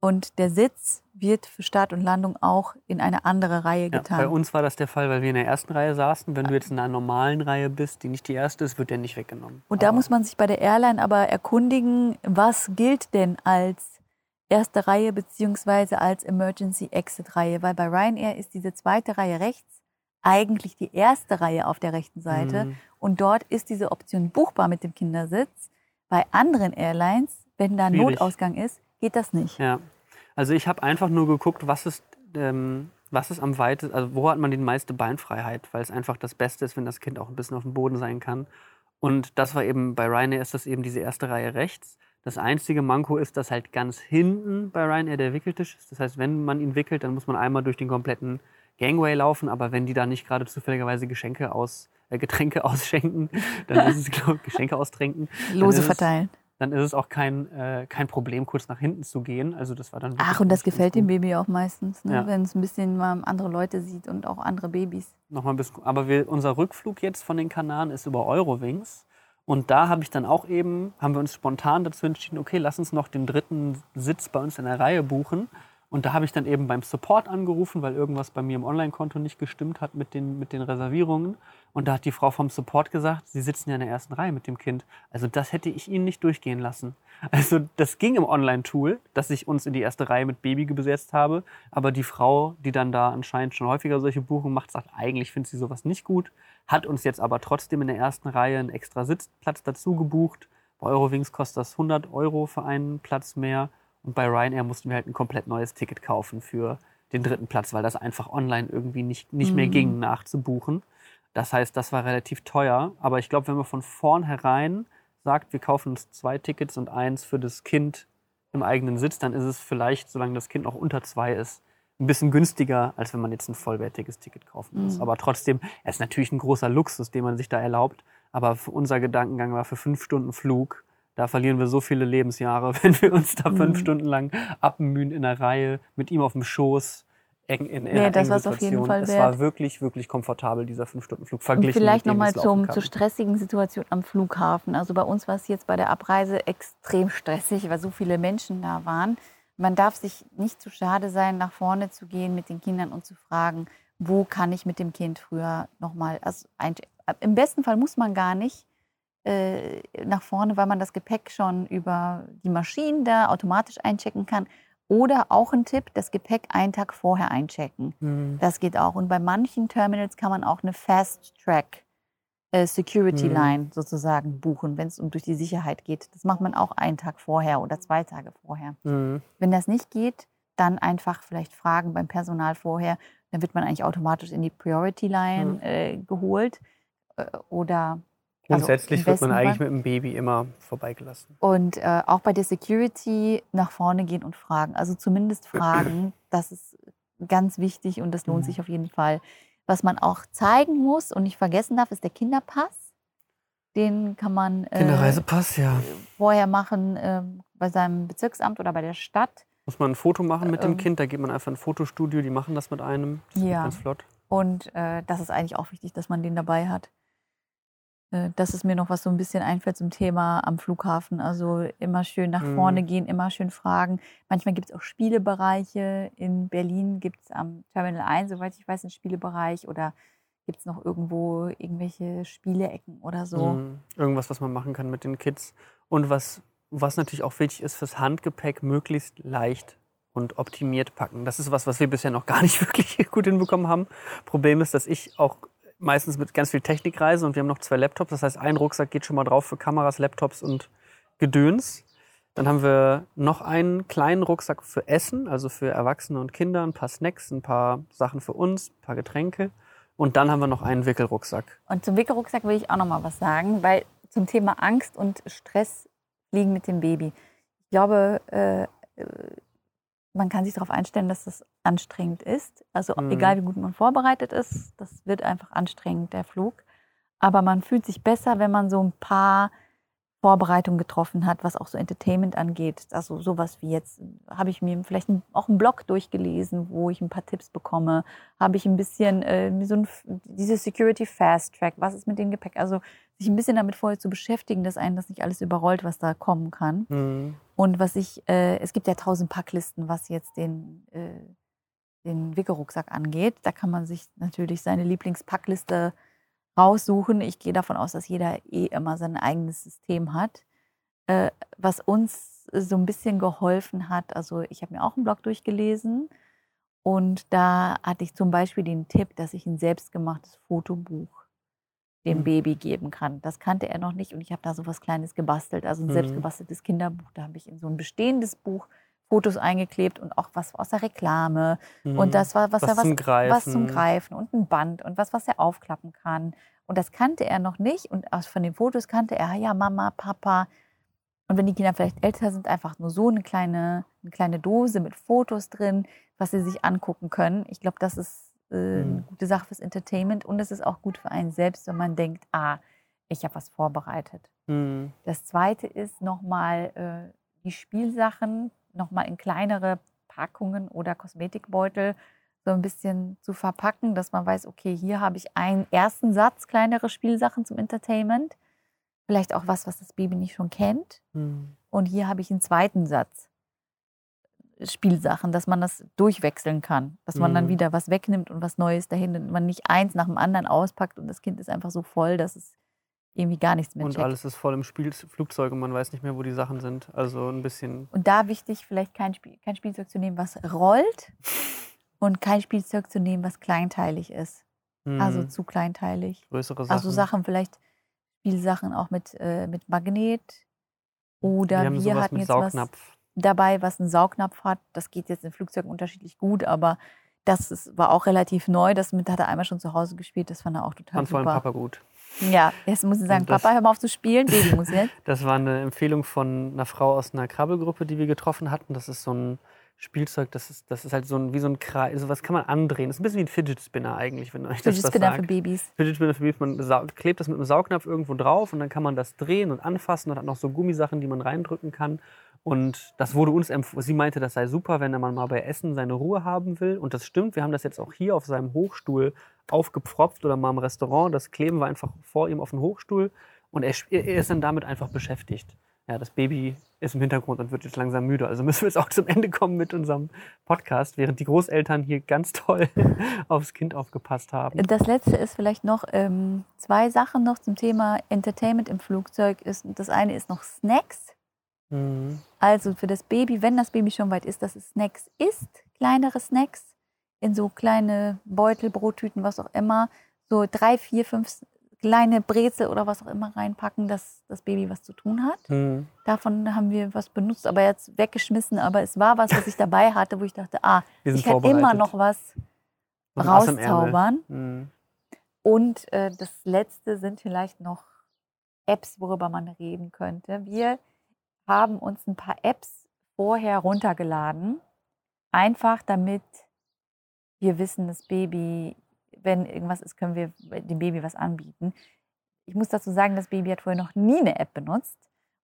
Und der Sitz wird für Start und Landung auch in eine andere Reihe getan. Ja, bei uns war das der Fall, weil wir in der ersten Reihe saßen. Wenn du jetzt in einer normalen Reihe bist, die nicht die erste ist, wird der nicht weggenommen. Und da aber muss man sich bei der Airline aber erkundigen, was gilt denn als erste Reihe beziehungsweise als Emergency Exit Reihe, weil bei Ryanair ist diese zweite Reihe rechts eigentlich die erste Reihe auf der rechten Seite mhm. und dort ist diese Option buchbar mit dem Kindersitz. Bei anderen Airlines, wenn da ein Notausgang ist, geht das nicht. Ja. Also ich habe einfach nur geguckt, was ist, ähm, was ist am weitesten, also wo hat man die meiste Beinfreiheit, weil es einfach das Beste ist, wenn das Kind auch ein bisschen auf dem Boden sein kann. Und das war eben, bei Ryanair ist das eben diese erste Reihe rechts. Das einzige Manko ist, dass halt ganz hinten bei Ryanair der Wickeltisch ist. Das heißt, wenn man ihn wickelt, dann muss man einmal durch den kompletten Gangway laufen. Aber wenn die da nicht gerade zufälligerweise Geschenke aus, äh, Getränke ausschenken, dann ist es, glaube ich, Geschenke austränken. Lose verteilen dann ist es auch kein, äh, kein Problem, kurz nach hinten zu gehen. Also das war dann Ach, und das gefällt dem Baby auch meistens, ne? ja. wenn es ein bisschen mal andere Leute sieht und auch andere Babys. Nochmal ein bisschen, aber wir, unser Rückflug jetzt von den Kanaren ist über Eurowings. Und da habe ich dann auch eben, haben wir uns spontan dazu entschieden, okay, lass uns noch den dritten Sitz bei uns in der Reihe buchen. Und da habe ich dann eben beim Support angerufen, weil irgendwas bei mir im Online-Konto nicht gestimmt hat mit den, mit den Reservierungen. Und da hat die Frau vom Support gesagt, Sie sitzen ja in der ersten Reihe mit dem Kind. Also das hätte ich Ihnen nicht durchgehen lassen. Also das ging im Online-Tool, dass ich uns in die erste Reihe mit Baby besetzt habe. Aber die Frau, die dann da anscheinend schon häufiger solche Buchungen macht, sagt, eigentlich findet sie sowas nicht gut. Hat uns jetzt aber trotzdem in der ersten Reihe einen extra Sitzplatz dazu gebucht. Bei Eurowings kostet das 100 Euro für einen Platz mehr. Und bei Ryanair mussten wir halt ein komplett neues Ticket kaufen für den dritten Platz, weil das einfach online irgendwie nicht, nicht mehr ging, mhm. nachzubuchen. Das heißt, das war relativ teuer. Aber ich glaube, wenn man von vornherein sagt, wir kaufen uns zwei Tickets und eins für das Kind im eigenen Sitz, dann ist es vielleicht, solange das Kind noch unter zwei ist, ein bisschen günstiger, als wenn man jetzt ein vollwertiges Ticket kaufen muss. Mhm. Aber trotzdem, es ist natürlich ein großer Luxus, den man sich da erlaubt. Aber unser Gedankengang war für fünf Stunden Flug da verlieren wir so viele Lebensjahre, wenn wir uns da fünf mhm. Stunden lang abmühen in der Reihe, mit ihm auf dem Schoß, eng in einer nee, das war auf jeden Fall Es war wirklich, wirklich komfortabel, dieser Fünf-Stunden-Flug, verglichen Und Vielleicht nochmal zur stressigen Situation am Flughafen. Also bei uns war es jetzt bei der Abreise extrem stressig, weil so viele Menschen da waren. Man darf sich nicht zu schade sein, nach vorne zu gehen mit den Kindern und zu fragen, wo kann ich mit dem Kind früher nochmal, also ein, im besten Fall muss man gar nicht, äh, nach vorne, weil man das Gepäck schon über die Maschinen da automatisch einchecken kann. Oder auch ein Tipp, das Gepäck einen Tag vorher einchecken. Mhm. Das geht auch. Und bei manchen Terminals kann man auch eine Fast Track äh, Security mhm. Line sozusagen buchen, wenn es um durch die Sicherheit geht. Das macht man auch einen Tag vorher oder zwei Tage vorher. Mhm. Wenn das nicht geht, dann einfach vielleicht fragen beim Personal vorher. Dann wird man eigentlich automatisch in die Priority Line mhm. äh, geholt. Äh, oder Grundsätzlich also wird man eigentlich mit dem Baby immer vorbeigelassen. Und äh, auch bei der Security nach vorne gehen und fragen. Also zumindest fragen, das ist ganz wichtig und das lohnt mhm. sich auf jeden Fall. Was man auch zeigen muss und nicht vergessen darf, ist der Kinderpass. Den kann man äh, Kinderreisepass, ja. vorher machen äh, bei seinem Bezirksamt oder bei der Stadt. Muss man ein Foto machen mit dem ähm, Kind, da geht man einfach in ein Fotostudio, die machen das mit einem. Das ja. ganz flott. Und äh, das ist eigentlich auch wichtig, dass man den dabei hat. Äh, das ist mir noch, was so ein bisschen einfällt zum Thema am Flughafen. Also immer schön nach vorne mhm. gehen, immer schön fragen. Manchmal gibt es auch Spielebereiche. In Berlin gibt es am Terminal 1, soweit ich weiß, einen Spielebereich oder gibt es noch irgendwo irgendwelche Spieleecken oder so. Mhm. Irgendwas, was man machen kann mit den Kids. Und was, was natürlich auch wichtig ist, fürs Handgepäck möglichst leicht und optimiert packen. Das ist was, was wir bisher noch gar nicht wirklich gut hinbekommen haben. Problem ist, dass ich auch meistens mit ganz viel Technikreise und wir haben noch zwei Laptops. Das heißt, ein Rucksack geht schon mal drauf für Kameras, Laptops und Gedöns. Dann haben wir noch einen kleinen Rucksack für Essen, also für Erwachsene und Kinder, ein paar Snacks, ein paar Sachen für uns, ein paar Getränke. Und dann haben wir noch einen Wickelrucksack. Und zum Wickelrucksack will ich auch noch mal was sagen, weil zum Thema Angst und Stress liegen mit dem Baby. Ich glaube, äh, man kann sich darauf einstellen, dass das anstrengend ist. Also Mhm. egal wie gut man vorbereitet ist, das wird einfach anstrengend, der Flug. Aber man fühlt sich besser, wenn man so ein paar Vorbereitungen getroffen hat, was auch so Entertainment angeht. Also sowas wie jetzt habe ich mir vielleicht auch einen Blog durchgelesen, wo ich ein paar Tipps bekomme. Habe ich ein bisschen äh, so ein, diese Security Fast Track, was ist mit dem Gepäck? Also sich ein bisschen damit vorher zu beschäftigen, dass einen das nicht alles überrollt, was da kommen kann. Mhm. Und was ich, äh, es gibt ja tausend Packlisten, was jetzt den, äh, den Wickelrucksack angeht. Da kann man sich natürlich seine Lieblingspackliste raussuchen. Ich gehe davon aus, dass jeder eh immer sein eigenes System hat. Äh, was uns so ein bisschen geholfen hat, also ich habe mir auch einen Blog durchgelesen und da hatte ich zum Beispiel den Tipp, dass ich ein selbstgemachtes Fotobuch dem Mhm. Baby geben kann. Das kannte er noch nicht und ich habe da so was Kleines gebastelt, also ein Mhm. selbstgebasteltes Kinderbuch. Da habe ich in so ein bestehendes Buch Fotos eingeklebt und auch was aus der Reklame. Mhm. Und das war was, Was er was, zum Greifen. was zum Greifen und ein Band und was, was er aufklappen kann. Und das kannte er noch nicht. Und aus, von den Fotos kannte er, ja, Mama, Papa. Und wenn die Kinder vielleicht älter sind, einfach nur so eine kleine, eine kleine Dose mit Fotos drin, was sie sich angucken können. Ich glaube, das ist äh, eine Mhm. gute Sache fürs Entertainment. Und es ist auch gut für einen selbst, wenn man denkt, ah, ich habe was vorbereitet. Mhm. Das zweite ist nochmal äh, die Spielsachen nochmal in kleinere Packungen oder Kosmetikbeutel so ein bisschen zu verpacken, dass man weiß, okay, hier habe ich einen ersten Satz kleinere Spielsachen zum Entertainment. Vielleicht auch was, was das Baby nicht schon kennt. Mhm. Und hier habe ich einen zweiten Satz Spielsachen, dass man das durchwechseln kann. Dass man dann Mhm. wieder was wegnimmt und was Neues dahin und man nicht eins nach dem anderen auspackt und das Kind ist einfach so voll, dass es irgendwie gar nichts mehr Und checkt. alles ist voll im Spiel Flugzeug und man weiß nicht mehr, wo die Sachen sind. Also ein bisschen. Und da wichtig, vielleicht kein, Spiel, kein Spielzeug zu nehmen, was rollt und kein Spielzeug zu nehmen, was kleinteilig ist. Also mhm, zu kleinteilig. größere Sachen. Also Sachen vielleicht, Spielsachen auch mit, äh, mit Magnet. Oder wir wir, hatten mit jetzt was Saugnapf. dabei, was einen Saugnapf hat. Das geht jetzt in Flugzeugen unterschiedlich gut, aber das ist, war auch relativ neu. Das mit hat er einmal schon zu Hause gespielt. Das fand er auch total Fand vor allem super. Papa gut. Ja, jetzt muss ich sagen, das- Papa, hör mal auf zu spielen. Baby muss jetzt. Das war eine Empfehlung von einer Frau aus einer Krabbelgruppe, die wir getroffen hatten. Das ist so ein Spielzeug, das ist, das ist halt so ein, wie so ein Kreis, sowas kann man andrehen. Das ist ein bisschen wie ein Fidget Spinner eigentlich, wenn euch das Das was ist für sagt. Babys. Fidget Spinner für Babys, man klebt das mit einem Saugnapf irgendwo drauf und dann kann man das drehen und anfassen und hat noch so Gummisachen, die man reindrücken kann. Und das wurde uns empfohlen. Sie meinte, das sei super, wenn man mal bei Essen seine Ruhe haben will. Und das stimmt, wir haben das jetzt auch hier auf seinem Hochstuhl aufgepfropft oder mal im Restaurant. Das kleben wir einfach vor ihm auf den Hochstuhl und er, er ist dann damit einfach beschäftigt. Ja, das Baby ist im Hintergrund und wird jetzt langsam müde. Also müssen wir jetzt auch zum Ende kommen mit unserem Podcast, während die Großeltern hier ganz toll aufs Kind aufgepasst haben. Das letzte ist vielleicht noch ähm, zwei Sachen noch zum Thema Entertainment im Flugzeug. Ist, das eine ist noch Snacks. Mhm. Also für das Baby, wenn das Baby schon weit ist, dass es Snacks isst, kleinere Snacks in so kleine Beutel, Brottüten, was auch immer, so drei, vier, fünf kleine Brezel oder was auch immer reinpacken, dass das Baby was zu tun hat. Mhm. Davon haben wir was benutzt, aber jetzt weggeschmissen. Aber es war was, was ich dabei hatte, wo ich dachte, ah, ich kann immer noch was rauszaubern. Mhm. Und äh, das letzte sind vielleicht noch Apps, worüber man reden könnte. Wir haben uns ein paar Apps vorher runtergeladen, einfach damit wir wissen, das Baby, wenn irgendwas ist, können wir dem Baby was anbieten. Ich muss dazu sagen, das Baby hat vorher noch nie eine App benutzt.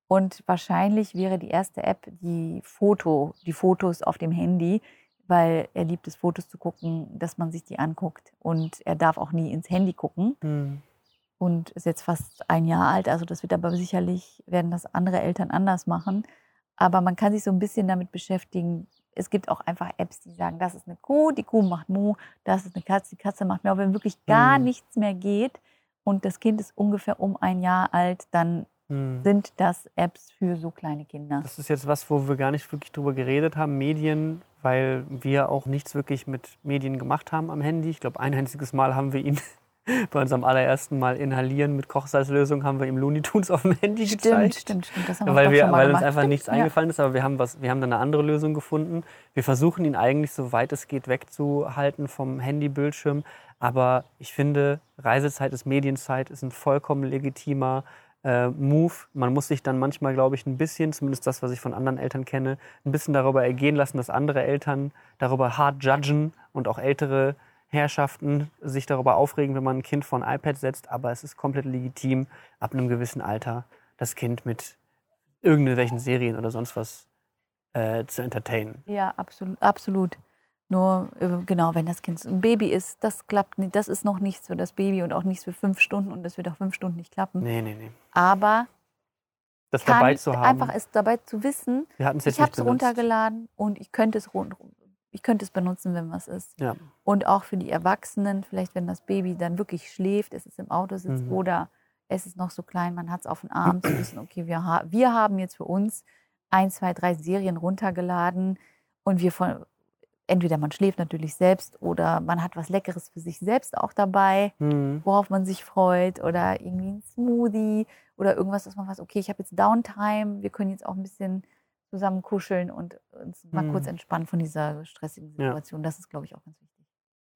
Und wahrscheinlich wäre die erste App die Foto, die Fotos auf dem Handy, weil er liebt es, Fotos zu gucken, dass man sich die anguckt. Und er darf auch nie ins Handy gucken Mhm. und ist jetzt fast ein Jahr alt. Also das wird aber sicherlich, werden das andere Eltern anders machen. Aber man kann sich so ein bisschen damit beschäftigen. Es gibt auch einfach Apps, die sagen, das ist eine Kuh, die Kuh macht Mu, das ist eine Katze, die Katze macht Miau. Wenn wirklich gar Mhm. nichts mehr geht und das Kind ist ungefähr um ein Jahr alt, dann Mhm. sind das Apps für so kleine Kinder. Das ist jetzt was, wo wir gar nicht wirklich drüber geredet haben, Medien, weil wir auch nichts wirklich mit Medien gemacht haben am Handy. Ich glaube, ein einziges Mal haben wir ihn bei unserem allerersten Mal inhalieren mit Kochsalzlösung, haben wir ihm Looney Tunes auf dem Handy Stimmt, gezeigt. stimmt, stimmt. Das haben wir weil wir, weil uns einfach Stimmt, nichts ja. eingefallen ist, aber wir haben, was, wir haben dann eine andere Lösung gefunden. Wir versuchen ihn eigentlich so weit es geht wegzuhalten vom Handybildschirm, aber ich finde, Reisezeit ist Medienzeit, ist ein vollkommen legitimer äh, Move. Man muss sich dann manchmal, glaube ich, ein bisschen, zumindest das, was ich von anderen Eltern kenne, ein bisschen darüber ergehen lassen, dass andere Eltern darüber hart judgen und auch ältere Herrschaften sich darüber aufregen, wenn man ein Kind vor ein iPad setzt. Aber es ist komplett legitim, ab einem gewissen Alter das Kind mit irgendwelchen Serien oder sonst was äh, zu entertainen. Ja, absolut. absolut. Nur, äh, genau, wenn das Kind ein Baby ist, das klappt nicht. Das ist noch nichts für das Baby und auch nichts für fünf Stunden und das wird auch fünf Stunden nicht klappen. Nee, nee, nee. Aber Das dabei zu haben. einfach es dabei zu wissen, ich habe es runtergeladen und ich könnte es run- ich könnte es benutzen, wenn was ist. Ja. Und auch für die Erwachsenen, vielleicht wenn das Baby dann wirklich schläft, es ist im Auto sitzt Mhm. oder es ist noch so klein, man hat es auf den Arm, zu wissen, okay, wir, ha wir haben jetzt für uns ein, zwei, drei Serien runtergeladen und wir von, entweder man schläft natürlich selbst oder man hat was Leckeres für sich selbst auch dabei, Mhm. worauf man sich freut oder irgendwie ein Smoothie oder irgendwas, dass man weiß, okay, ich habe jetzt Downtime, wir können jetzt auch ein bisschen zusammen kuscheln und uns mal kurz Mhm. entspannen von dieser stressigen Ja. Situation. Das ist, glaube ich, auch ganz wichtig.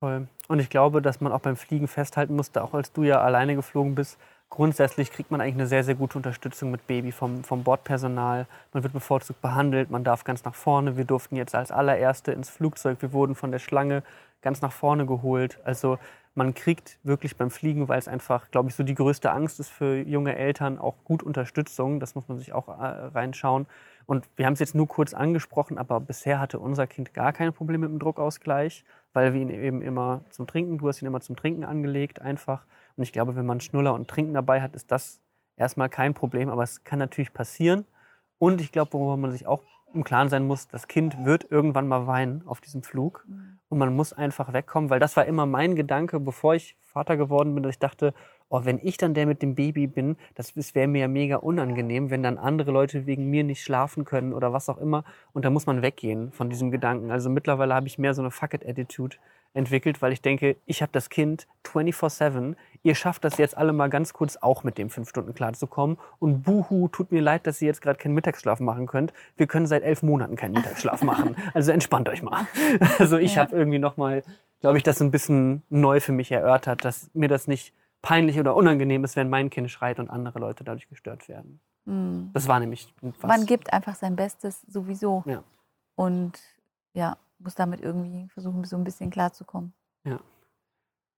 Voll. Und ich glaube, dass man auch beim Fliegen festhalten musste, auch als du ja alleine geflogen bist, grundsätzlich kriegt man eigentlich eine sehr, sehr gute Unterstützung mit Baby vom, vom Bordpersonal. Man wird bevorzugt behandelt, man darf ganz nach vorne. Wir durften jetzt als allererste ins Flugzeug. Wir wurden von der Schlange ganz nach vorne geholt. Also man kriegt wirklich beim Fliegen, weil es einfach, glaube ich, so die größte Angst ist für junge Eltern, auch gut Unterstützung. Das muss man sich auch äh, reinschauen. Und wir haben es jetzt nur kurz angesprochen, aber bisher hatte unser Kind gar keine Probleme mit dem Druckausgleich, weil wir ihn eben immer zum Trinken, du hast ihn immer zum Trinken angelegt, einfach. Und ich glaube, wenn man Schnuller und Trinken dabei hat, ist das erstmal kein Problem, aber es kann natürlich passieren. Und ich glaube, worüber man sich auch im Klaren sein muss, das Kind wird irgendwann mal weinen auf diesem Flug. Und man muss einfach wegkommen, weil das war immer mein Gedanke, bevor ich Vater geworden bin, dass ich dachte, oh, wenn ich dann der mit dem Baby bin, das, das wäre mir ja mega unangenehm, wenn dann andere Leute wegen mir nicht schlafen können oder was auch immer. Und da muss man weggehen von diesem Gedanken. Also mittlerweile habe ich mehr so eine Fuck-it-Attitude entwickelt, weil ich denke, ich habe das Kind 24-7. Ihr schafft das jetzt alle mal ganz kurz auch mit dem fünf Stunden klarzukommen. Und buhu, tut mir leid, dass ihr jetzt gerade keinen Mittagsschlaf machen könnt. Wir können seit elf Monaten keinen Mittagsschlaf machen. Also entspannt euch mal. Also ich Ja. habe irgendwie nochmal, glaube ich, das ein bisschen neu für mich erörtert, dass mir das nicht peinlich oder unangenehm ist, wenn mein Kind schreit und andere Leute dadurch gestört werden. Mhm. Das war nämlich was. Man gibt einfach sein Bestes sowieso. Ja. Und ja, muss damit irgendwie versuchen, so ein bisschen klarzukommen. Ja.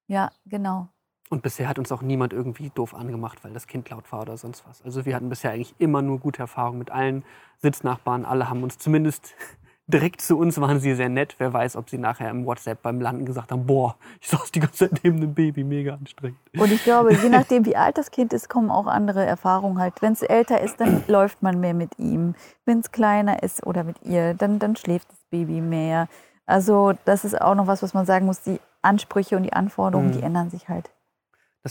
Ja, genau. Und bisher hat uns auch niemand irgendwie doof angemacht, weil das Kind laut war oder sonst was. Also wir hatten bisher eigentlich immer nur gute Erfahrungen mit allen Sitznachbarn. Alle haben uns zumindest direkt zu uns waren sie sehr nett. Wer weiß, ob sie nachher im WhatsApp beim Landen gesagt haben, boah, ich saß die ganze Zeit neben einem Baby, mega anstrengend. Und ich glaube, je nachdem, wie alt das Kind ist, kommen auch andere Erfahrungen halt. Wenn es älter ist, dann läuft man mehr mit ihm. Wenn es kleiner ist oder mit ihr, dann, dann schläft das Baby mehr. Also das ist auch noch was, was man sagen muss. Die Ansprüche und die Anforderungen, Mhm. die ändern sich halt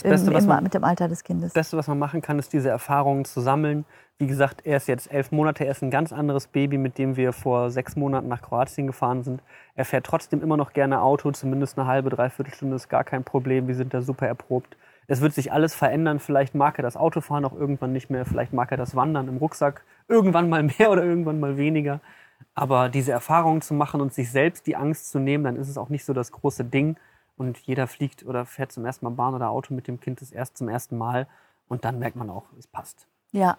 Das Beste, was man, mit dem Alter des Kindes. Das Beste, was man machen kann, ist diese Erfahrungen zu sammeln. Wie gesagt, er ist jetzt elf Monate, er ist ein ganz anderes Baby, mit dem wir vor sechs Monaten nach Kroatien gefahren sind. Er fährt trotzdem immer noch gerne Auto, zumindest eine halbe, dreiviertel Stunde ist gar kein Problem. Wir sind da super erprobt. Es wird sich alles verändern. Vielleicht mag er das Autofahren auch irgendwann nicht mehr. Vielleicht mag er das Wandern im Rucksack irgendwann mal mehr oder irgendwann mal weniger. Aber diese Erfahrungen zu machen und sich selbst die Angst zu nehmen, dann ist es auch nicht so das große Ding. Und jeder fliegt oder fährt zum ersten Mal Bahn oder Auto mit dem Kind das erst zum ersten Mal. Und dann merkt man auch, es passt. ja.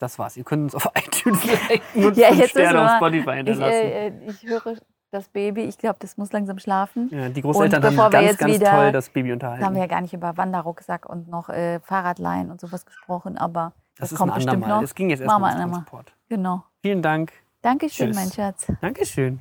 Das war's. Ihr könnt uns auf iTunes liken und Ja, jetzt Sterne auf Spotify Ich, hinterlassen. äh, äh, ich höre das Baby. Ich glaube, das muss langsam schlafen. ja, die Großeltern und haben ganz, jetzt ganz wieder- toll das Baby Da haben wir unterhalten. ja gar nicht über Wanderrucksack und noch äh, Fahrradleihen und sowas gesprochen, aber das, Das kommt bestimmt andermal. noch. Es ging jetzt erstmal andermal. Transport. Genau. Vielen Dank. Dankeschön, Tschüss. mein Schatz. Dankeschön.